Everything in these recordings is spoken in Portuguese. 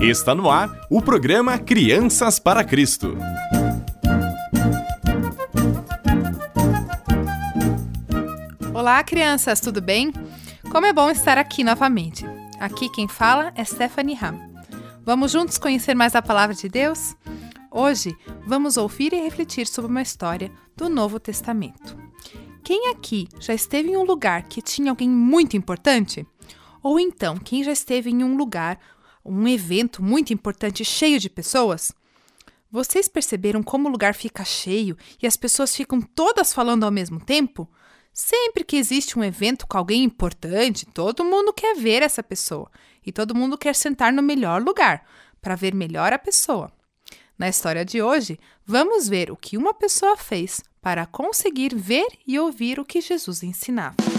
Está no ar o programa Crianças para Cristo. Olá, crianças, tudo bem? Como é bom estar aqui novamente. Aqui quem fala é Stephanie Ham. Vamos juntos conhecer mais a palavra de Deus? Hoje vamos ouvir e refletir sobre uma história do Novo Testamento. Quem aqui já esteve em um lugar que tinha alguém muito importante? Ou então, quem já esteve em um lugar, um evento muito importante cheio de pessoas? Vocês perceberam como o lugar fica cheio e as pessoas ficam todas falando ao mesmo tempo? Sempre que existe um evento com alguém importante, todo mundo quer ver essa pessoa e todo mundo quer sentar no melhor lugar para ver melhor a pessoa. Na história de hoje, vamos ver o que uma pessoa fez para conseguir ver e ouvir o que Jesus ensinava.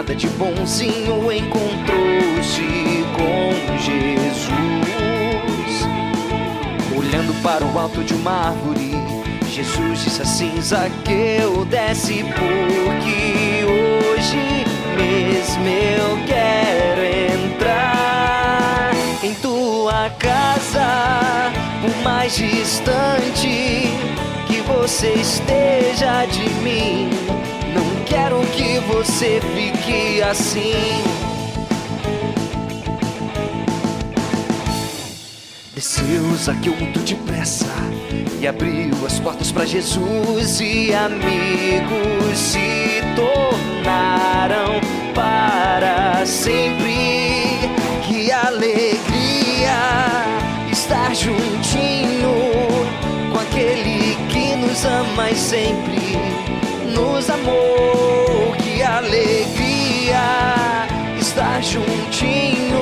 Nada de bonzinho, encontrou-se com Jesus. Olhando para o alto de uma árvore, Jesus disse assim: Zaqueu, desce, porque hoje mesmo eu quero entrar em tua casa, por mais distante que você esteja de mim que você fique assim. Desceu Zaqueu muito depressa e abriu as portas para Jesus e amigos se tornaram para sempre. Que alegria estar juntinho com aquele que nos ama e sempre nos amou. Juntinho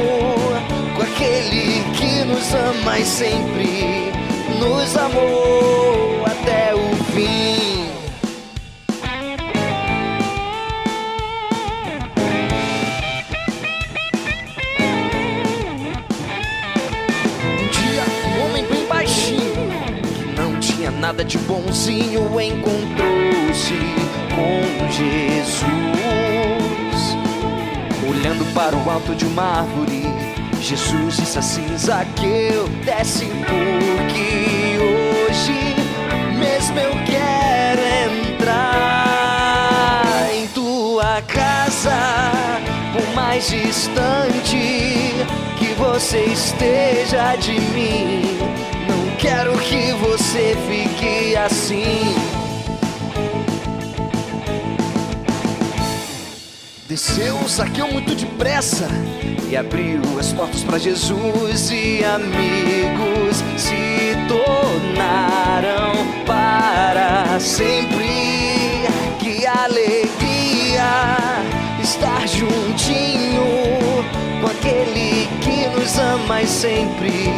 com aquele que nos ama e sempre nos amou até o fim. Um dia, um homem bem baixinho, que não tinha nada de bonzinho, encontrou-se com Jesus. Olhando para o alto de uma árvore, Jesus disse assim: Zaqueu, desce porque hoje mesmo eu quero entrar em tua casa, por mais distante que você esteja de mim. Não quero que você fique assim. Desceu, saqueou muito depressa e abriu as portas para Jesus e amigos se tornaram para sempre. Que alegria estar juntinho com aquele que nos ama e sempre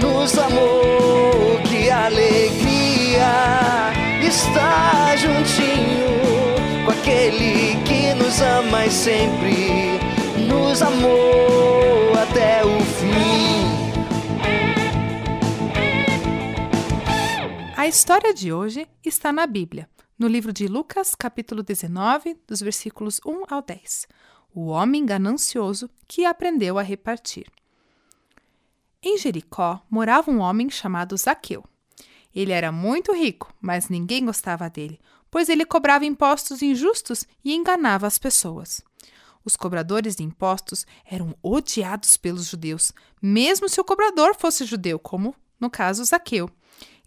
nos amou. Que alegria estar juntinho sempre nos amou até o fim. A história de hoje está na Bíblia, no livro de Lucas, capítulo 19, dos versículos 1 ao 10. O homem ganancioso que aprendeu a repartir. Em Jericó morava um homem chamado Zaqueu. Ele era muito rico, mas ninguém gostava dele, pois ele cobrava impostos injustos e enganava as pessoas. Os cobradores de impostos eram odiados pelos judeus, mesmo se o cobrador fosse judeu, como no caso Zaqueu.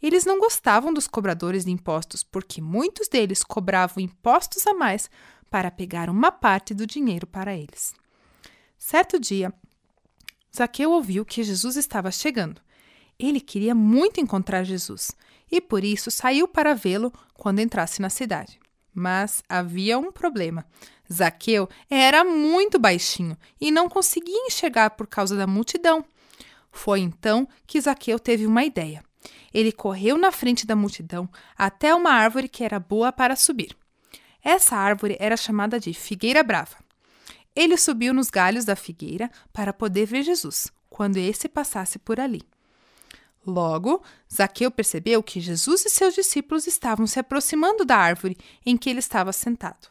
Eles não gostavam dos cobradores de impostos porque muitos deles cobravam impostos a mais para pegar uma parte do dinheiro para eles. Certo dia, Zaqueu ouviu que Jesus estava chegando. Ele queria muito encontrar Jesus e por isso saiu para vê-lo quando entrasse na cidade. Mas havia um problema. Zaqueu era muito baixinho e não conseguia enxergar por causa da multidão. Foi então que Zaqueu teve uma ideia. Ele correu na frente da multidão até uma árvore que era boa para subir. Essa árvore era chamada de Figueira Brava. Ele subiu nos galhos da figueira para poder ver Jesus, quando esse passasse por ali. Logo, Zaqueu percebeu que Jesus e seus discípulos estavam se aproximando da árvore em que ele estava sentado.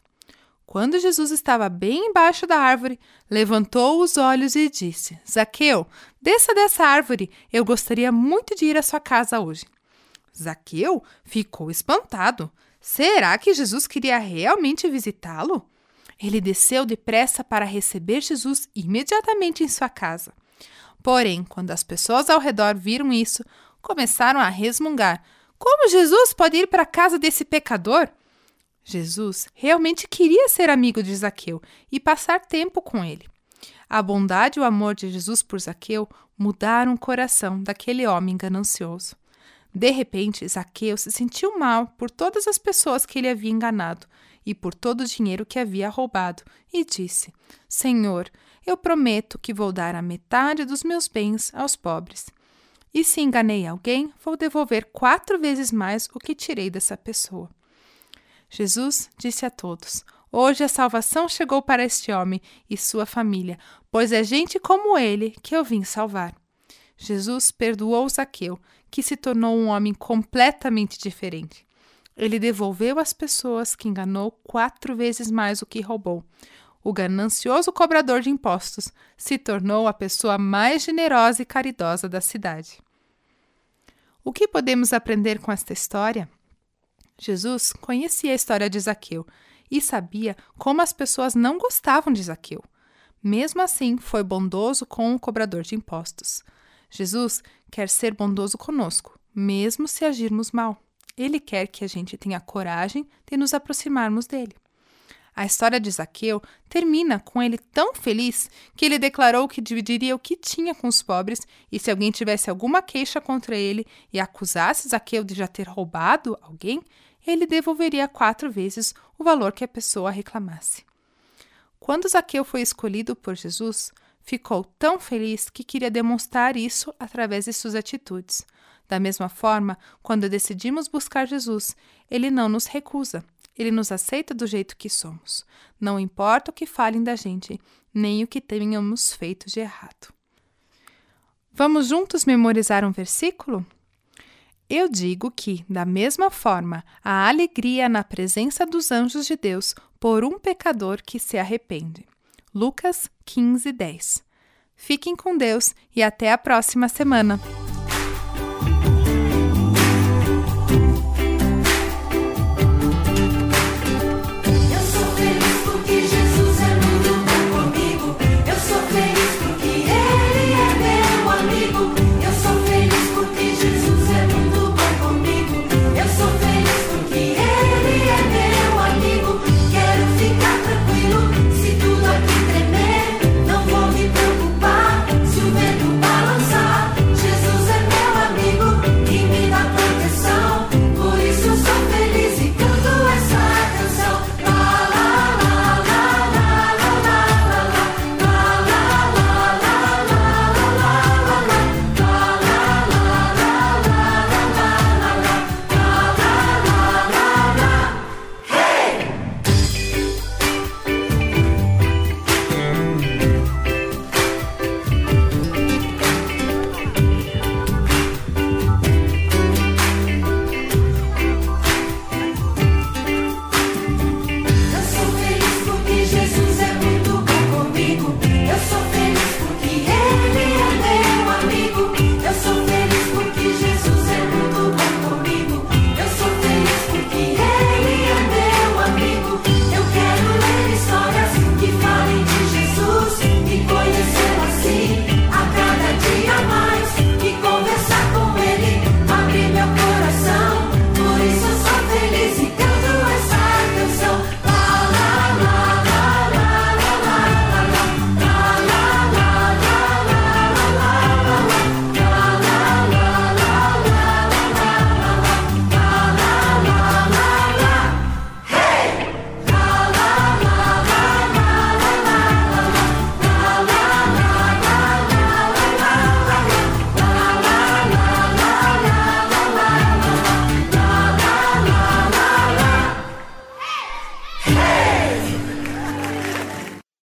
Quando Jesus estava bem embaixo da árvore, levantou os olhos e disse: Zaqueu, desça dessa árvore, eu gostaria muito de ir à sua casa hoje. Zaqueu ficou espantado. Será que Jesus queria realmente visitá-lo? Ele desceu depressa para receber Jesus imediatamente em sua casa. Porém, quando as pessoas ao redor viram isso, começaram a resmungar: Como Jesus pode ir para a casa desse pecador? Jesus realmente queria ser amigo de Zaqueu e passar tempo com ele. A bondade e o amor de Jesus por Zaqueu mudaram o coração daquele homem ganancioso. De repente, Zaqueu se sentiu mal por todas as pessoas que ele havia enganado e por todo o dinheiro que havia roubado, e disse: Senhor, eu prometo que vou dar a metade dos meus bens aos pobres. E se enganei alguém, vou devolver quatro vezes mais o que tirei dessa pessoa. Jesus disse a todos: Hoje a salvação chegou para este homem e sua família, pois é gente como ele que eu vim salvar. Jesus perdoou Zaqueu, que se tornou um homem completamente diferente. Ele devolveu às pessoas que enganou quatro vezes mais o que roubou. O ganancioso cobrador de impostos se tornou a pessoa mais generosa e caridosa da cidade. O que podemos aprender com esta história? Jesus conhecia a história de Zaqueu e sabia como as pessoas não gostavam de Zaqueu. Mesmo assim, foi bondoso com o cobrador de impostos. Jesus quer ser bondoso conosco, mesmo se agirmos mal. Ele quer que a gente tenha coragem de nos aproximarmos dele. A história de Zaqueu termina com ele tão feliz que ele declarou que dividiria o que tinha com os pobres e se alguém tivesse alguma queixa contra ele e acusasse Zaqueu de já ter roubado alguém, ele devolveria quatro vezes o valor que a pessoa reclamasse. Quando Zaqueu foi escolhido por Jesus, ficou tão feliz que queria demonstrar isso através de suas atitudes. Da mesma forma, quando decidimos buscar Jesus, ele não nos recusa. Ele nos aceita do jeito que somos. Não importa o que falem da gente, nem o que tenhamos feito de errado. Vamos juntos memorizar um versículo? Eu digo que, da mesma forma, há alegria na presença dos anjos de Deus por um pecador que se arrepende. Lucas 15, 10. Fiquem com Deus e até a próxima semana.